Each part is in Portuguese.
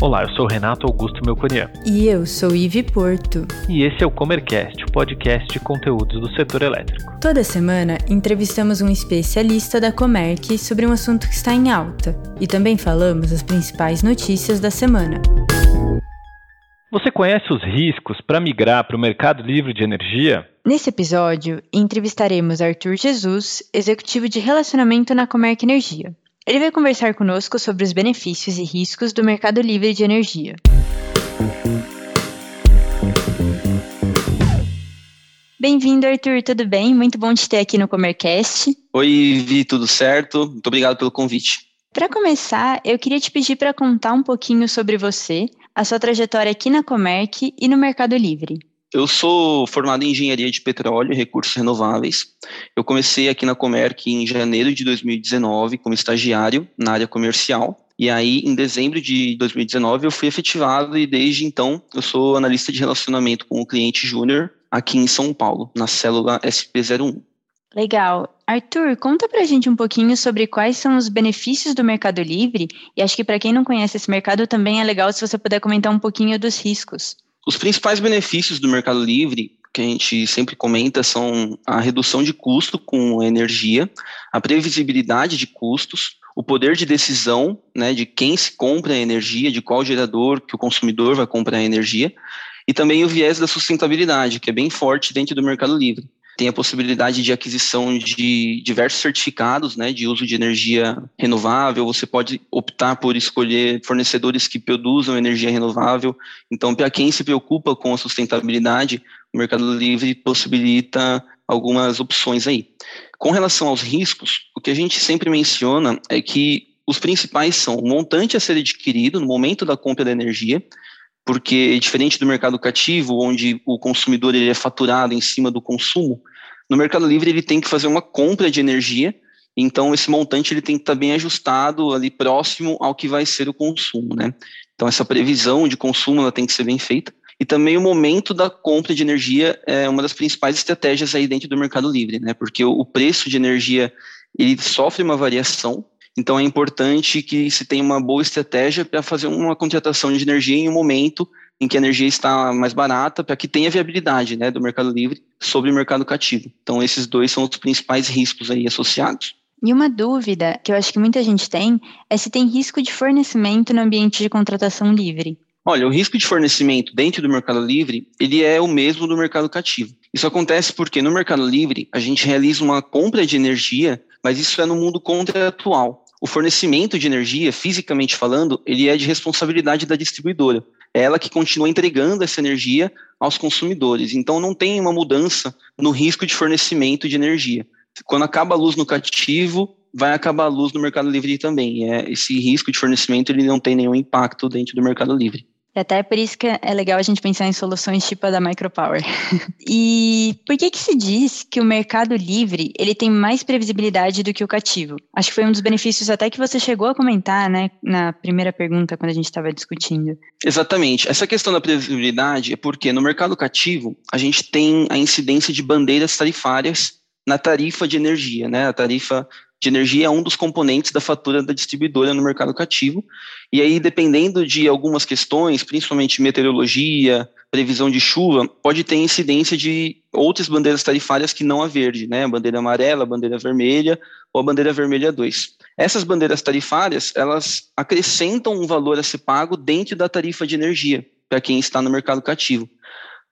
Olá, eu sou Renato Augusto Melconian. E eu sou Ive Porto. E esse é o Comercast, o podcast de conteúdos do setor elétrico. Toda semana entrevistamos um especialista da Comerc sobre um assunto que está em alta e também falamos as principais notícias da semana. Você conhece os riscos para migrar para o mercado livre de energia? Nesse episódio, entrevistaremos Arthur Jesus, executivo de relacionamento na Comerc Energia. Ele vai conversar conosco sobre os benefícios e riscos do mercado livre de energia. Bem-vindo, Arthur, tudo bem? Muito bom te ter aqui no Comercast. Oi, Vi, tudo certo? Muito obrigado pelo convite. Para começar, eu queria te pedir para contar um pouquinho sobre você, a sua trajetória aqui na Comerc e no Mercado Livre. Eu sou formado em engenharia de petróleo e recursos renováveis. Eu comecei aqui na Comerc em janeiro de 2019 como estagiário na área comercial. E aí, em dezembro de 2019, eu fui efetivado e desde então eu sou analista de relacionamento com o cliente júnior aqui em São Paulo, na célula SP01. Legal. Arthur, conta pra gente um pouquinho sobre quais são os benefícios do Mercado Livre e acho que para quem não conhece esse mercado também é legal se você puder comentar um pouquinho dos riscos. Os principais benefícios do Mercado Livre, que a gente sempre comenta, são a redução de custo com energia, a previsibilidade de custos, o poder de decisão né, de quem se compra a energia, de qual gerador que o consumidor vai comprar a energia, e também o viés da sustentabilidade, que é bem forte dentro do Mercado Livre tem a possibilidade de aquisição de diversos certificados né, de uso de energia renovável. Você pode optar por escolher fornecedores que produzam energia renovável. Então, para quem se preocupa com a sustentabilidade, o Mercado Livre possibilita algumas opções aí. Com relação aos riscos, o que a gente sempre menciona é que os principais são o montante a ser adquirido no momento da compra da energia, porque diferente do mercado cativo, onde o consumidor ele é faturado em cima do consumo, no Mercado Livre ele tem que fazer uma compra de energia, então esse montante ele tem que estar bem ajustado ali próximo ao que vai ser o consumo, né? Então essa previsão de consumo ela tem que ser bem feita. E também o momento da compra de energia é uma das principais estratégias aí dentro do Mercado Livre, né? Porque o preço de energia ele sofre uma variação então é importante que se tenha uma boa estratégia para fazer uma contratação de energia em um momento em que a energia está mais barata, para que tenha viabilidade né, do mercado livre sobre o mercado cativo. Então esses dois são os principais riscos aí associados. E uma dúvida que eu acho que muita gente tem é se tem risco de fornecimento no ambiente de contratação livre. Olha, o risco de fornecimento dentro do mercado livre, ele é o mesmo do mercado cativo. Isso acontece porque no mercado livre a gente realiza uma compra de energia, mas isso é no mundo contratual o fornecimento de energia, fisicamente falando, ele é de responsabilidade da distribuidora. É ela que continua entregando essa energia aos consumidores. Então, não tem uma mudança no risco de fornecimento de energia. Quando acaba a luz no cativo, vai acabar a luz no Mercado Livre também. É, esse risco de fornecimento ele não tem nenhum impacto dentro do Mercado Livre. E até por isso que é legal a gente pensar em soluções tipo a da Micropower. e por que que se diz que o mercado livre ele tem mais previsibilidade do que o cativo? Acho que foi um dos benefícios até que você chegou a comentar, né, na primeira pergunta quando a gente estava discutindo. Exatamente. Essa questão da previsibilidade é porque no mercado cativo a gente tem a incidência de bandeiras tarifárias na tarifa de energia, né? A tarifa de energia é um dos componentes da fatura da distribuidora no mercado cativo. E aí, dependendo de algumas questões, principalmente meteorologia, previsão de chuva, pode ter incidência de outras bandeiras tarifárias que não a verde, né? A bandeira amarela, a bandeira vermelha ou a bandeira vermelha 2. Essas bandeiras tarifárias, elas acrescentam um valor a ser pago dentro da tarifa de energia para quem está no mercado cativo.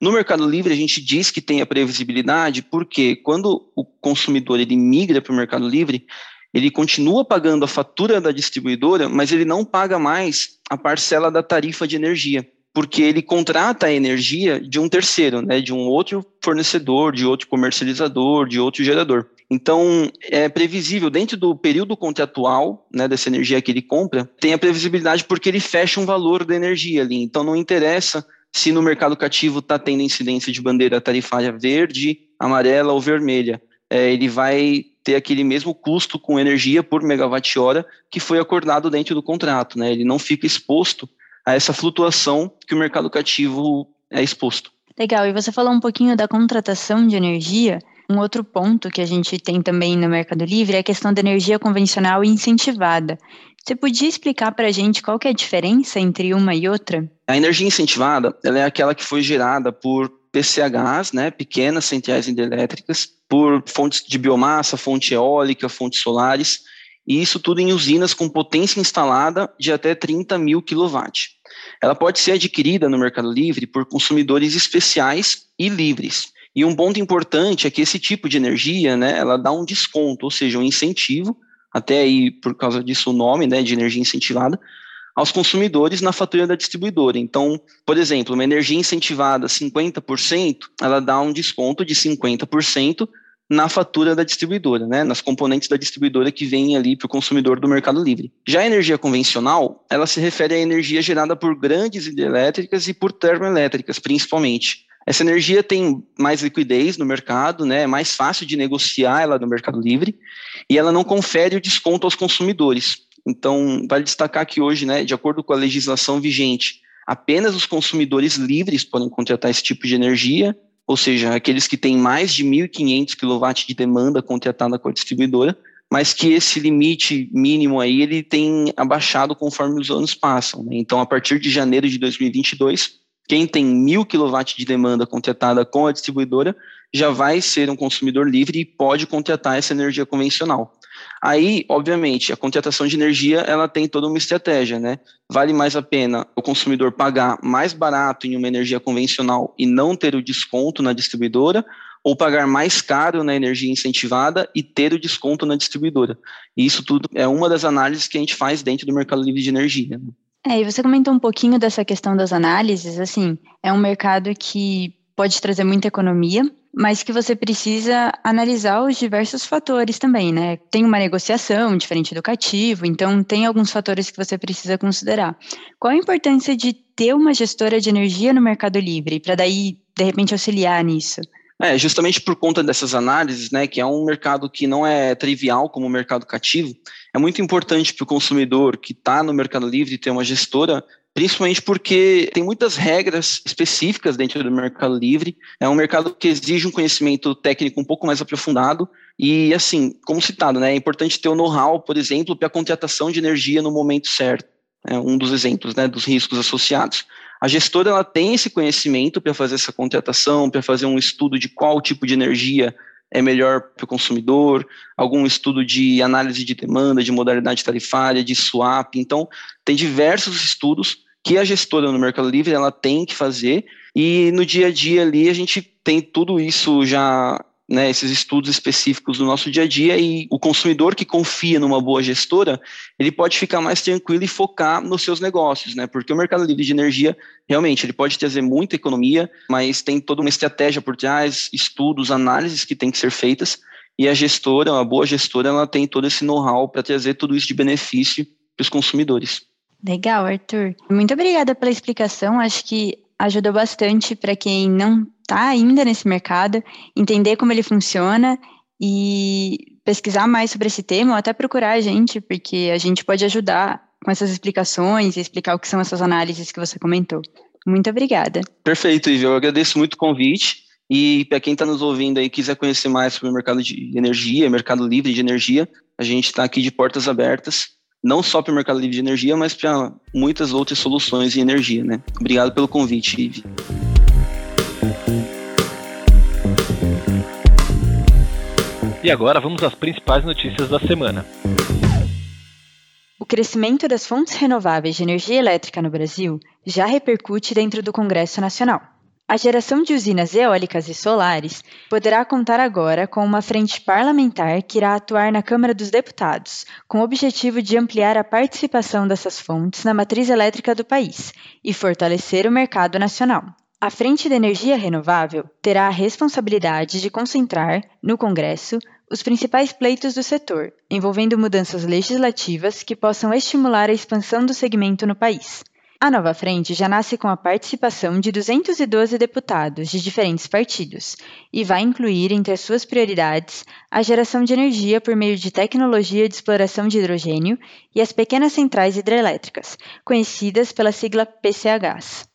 No Mercado Livre, a gente diz que tem a previsibilidade porque quando o consumidor ele migra para o Mercado Livre, ele continua pagando a fatura da distribuidora, mas ele não paga mais a parcela da tarifa de energia, porque ele contrata a energia de um terceiro, né, de um outro fornecedor, de outro comercializador, de outro gerador. Então, é previsível, dentro do período contratual né, dessa energia que ele compra, tem a previsibilidade porque ele fecha um valor da energia ali. Então, não interessa se no mercado cativo está tendo incidência de bandeira tarifária verde, amarela ou vermelha. É, ele vai ter aquele mesmo custo com energia por megawatt-hora que foi acordado dentro do contrato. Né? Ele não fica exposto a essa flutuação que o mercado cativo é exposto. Legal, e você falou um pouquinho da contratação de energia. Um outro ponto que a gente tem também no Mercado Livre é a questão da energia convencional incentivada. Você podia explicar para a gente qual que é a diferença entre uma e outra? A energia incentivada ela é aquela que foi gerada por PCHs, né, pequenas centrais hidrelétricas, por fontes de biomassa, fonte eólica, fontes solares, e isso tudo em usinas com potência instalada de até 30 mil kW. Ela pode ser adquirida no Mercado Livre por consumidores especiais e livres. E um ponto importante é que esse tipo de energia, né, ela dá um desconto, ou seja, um incentivo, até aí por causa disso o nome, né, de energia incentivada, aos consumidores na fatura da distribuidora. Então, por exemplo, uma energia incentivada 50%, ela dá um desconto de 50% na fatura da distribuidora, né, nas componentes da distribuidora que vêm ali para o consumidor do Mercado Livre. Já a energia convencional, ela se refere à energia gerada por grandes hidrelétricas e por termoelétricas, principalmente. Essa energia tem mais liquidez no mercado, né, é mais fácil de negociar ela no Mercado Livre e ela não confere o desconto aos consumidores. Então, vale destacar que hoje, né, de acordo com a legislação vigente, apenas os consumidores livres podem contratar esse tipo de energia ou seja, aqueles que têm mais de 1.500 kW de demanda contratada com a distribuidora, mas que esse limite mínimo aí ele tem abaixado conforme os anos passam. Né? Então, a partir de janeiro de 2022, quem tem 1.000 kW de demanda contratada com a distribuidora já vai ser um consumidor livre e pode contratar essa energia convencional. Aí, obviamente, a contratação de energia ela tem toda uma estratégia, né? Vale mais a pena o consumidor pagar mais barato em uma energia convencional e não ter o desconto na distribuidora, ou pagar mais caro na energia incentivada e ter o desconto na distribuidora. E isso tudo é uma das análises que a gente faz dentro do mercado livre de energia. É, e você comentou um pouquinho dessa questão das análises, assim, é um mercado que pode trazer muita economia, mas que você precisa analisar os diversos fatores também, né? Tem uma negociação diferente do cativo, então tem alguns fatores que você precisa considerar. Qual a importância de ter uma gestora de energia no Mercado Livre, para daí, de repente, auxiliar nisso? É, justamente por conta dessas análises, né, que é um mercado que não é trivial como o mercado cativo, é muito importante para o consumidor que está no Mercado Livre ter uma gestora principalmente porque tem muitas regras específicas dentro do Mercado Livre. É um mercado que exige um conhecimento técnico um pouco mais aprofundado. E, assim, como citado, né, é importante ter o know-how, por exemplo, para a contratação de energia no momento certo. É um dos exemplos né, dos riscos associados. A gestora ela tem esse conhecimento para fazer essa contratação, para fazer um estudo de qual tipo de energia é melhor para o consumidor, algum estudo de análise de demanda, de modalidade tarifária, de swap. Então, tem diversos estudos que a gestora no Mercado Livre ela tem que fazer e no dia a dia ali a gente tem tudo isso já né, esses estudos específicos do nosso dia a dia e o consumidor que confia numa boa gestora, ele pode ficar mais tranquilo e focar nos seus negócios, né? Porque o mercado livre de energia, realmente, ele pode trazer muita economia, mas tem toda uma estratégia por trás, estudos, análises que tem que ser feitas, e a gestora, uma boa gestora, ela tem todo esse know-how para trazer tudo isso de benefício para os consumidores. Legal, Arthur. Muito obrigada pela explicação. Acho que ajudou bastante para quem não está ainda nesse mercado, entender como ele funciona e pesquisar mais sobre esse tema ou até procurar a gente, porque a gente pode ajudar com essas explicações e explicar o que são essas análises que você comentou. Muito obrigada. Perfeito, Ivy. Eu agradeço muito o convite. E para quem está nos ouvindo aí quiser conhecer mais sobre o mercado de energia, mercado livre de energia, a gente está aqui de portas abertas não só para o mercado livre de energia, mas para muitas outras soluções em energia. Né? Obrigado pelo convite, Ive. E agora vamos às principais notícias da semana. O crescimento das fontes renováveis de energia elétrica no Brasil já repercute dentro do Congresso Nacional. A geração de usinas eólicas e solares poderá contar agora com uma frente parlamentar que irá atuar na Câmara dos Deputados, com o objetivo de ampliar a participação dessas fontes na matriz elétrica do país e fortalecer o mercado nacional. A Frente de Energia Renovável terá a responsabilidade de concentrar, no Congresso, os principais pleitos do setor, envolvendo mudanças legislativas que possam estimular a expansão do segmento no país. A nova frente já nasce com a participação de 212 deputados de diferentes partidos e vai incluir entre as suas prioridades a geração de energia por meio de tecnologia de exploração de hidrogênio e as pequenas centrais hidrelétricas, conhecidas pela sigla PCHs.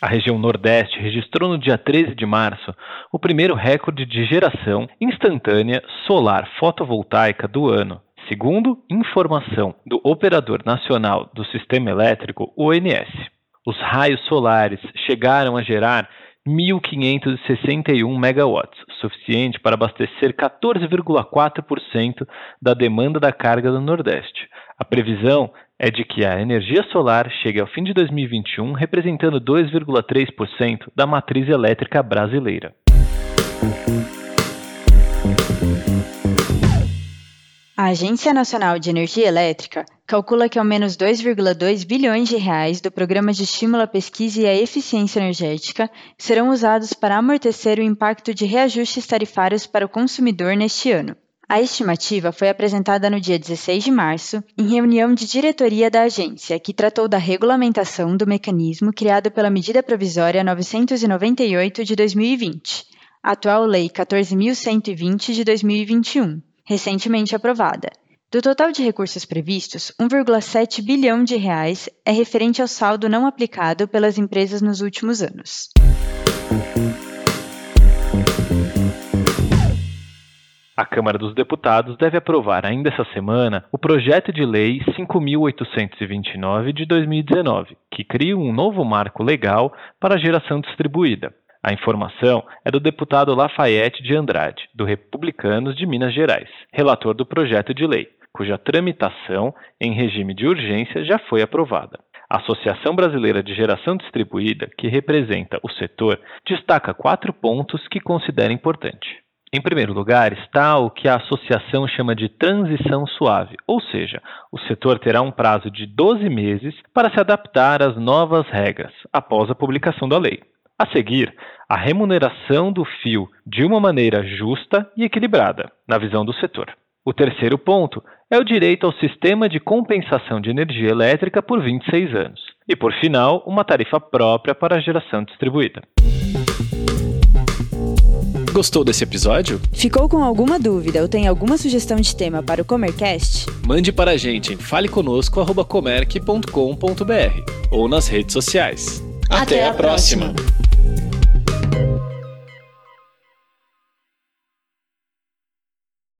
A região Nordeste registrou no dia 13 de março o primeiro recorde de geração instantânea solar fotovoltaica do ano, segundo informação do Operador Nacional do Sistema Elétrico, ONS. Os raios solares chegaram a gerar 1.561 megawatts, suficiente para abastecer 14,4% da demanda da carga do Nordeste. A previsão é de que a energia solar chegue ao fim de 2021 representando 2,3% da matriz elétrica brasileira. A Agência Nacional de Energia Elétrica calcula que ao menos 2,2 bilhões de reais do Programa de Estímulo à Pesquisa e à Eficiência Energética serão usados para amortecer o impacto de reajustes tarifários para o consumidor neste ano. A estimativa foi apresentada no dia 16 de março, em reunião de diretoria da agência, que tratou da regulamentação do mecanismo criado pela Medida Provisória 998 de 2020, a atual Lei 14.120 de 2021, recentemente aprovada. Do total de recursos previstos, 1,7 bilhão de reais é referente ao saldo não aplicado pelas empresas nos últimos anos. A Câmara dos Deputados deve aprovar ainda essa semana o projeto de lei 5.829 de 2019, que cria um novo marco legal para a geração distribuída. A informação é do deputado Lafayette de Andrade, do Republicanos de Minas Gerais, relator do projeto de lei, cuja tramitação em regime de urgência já foi aprovada. A Associação Brasileira de Geração Distribuída, que representa o setor, destaca quatro pontos que considera importante. Em primeiro lugar está o que a associação chama de transição suave, ou seja, o setor terá um prazo de 12 meses para se adaptar às novas regras após a publicação da lei. A seguir, a remuneração do fio de uma maneira justa e equilibrada, na visão do setor. O terceiro ponto é o direito ao sistema de compensação de energia elétrica por 26 anos. E, por final, uma tarifa própria para a geração distribuída. Gostou desse episódio? Ficou com alguma dúvida ou tem alguma sugestão de tema para o Comercast? Mande para a gente em faleconosco.comerc.com.br ou nas redes sociais. Até, Até a, próxima. próxima.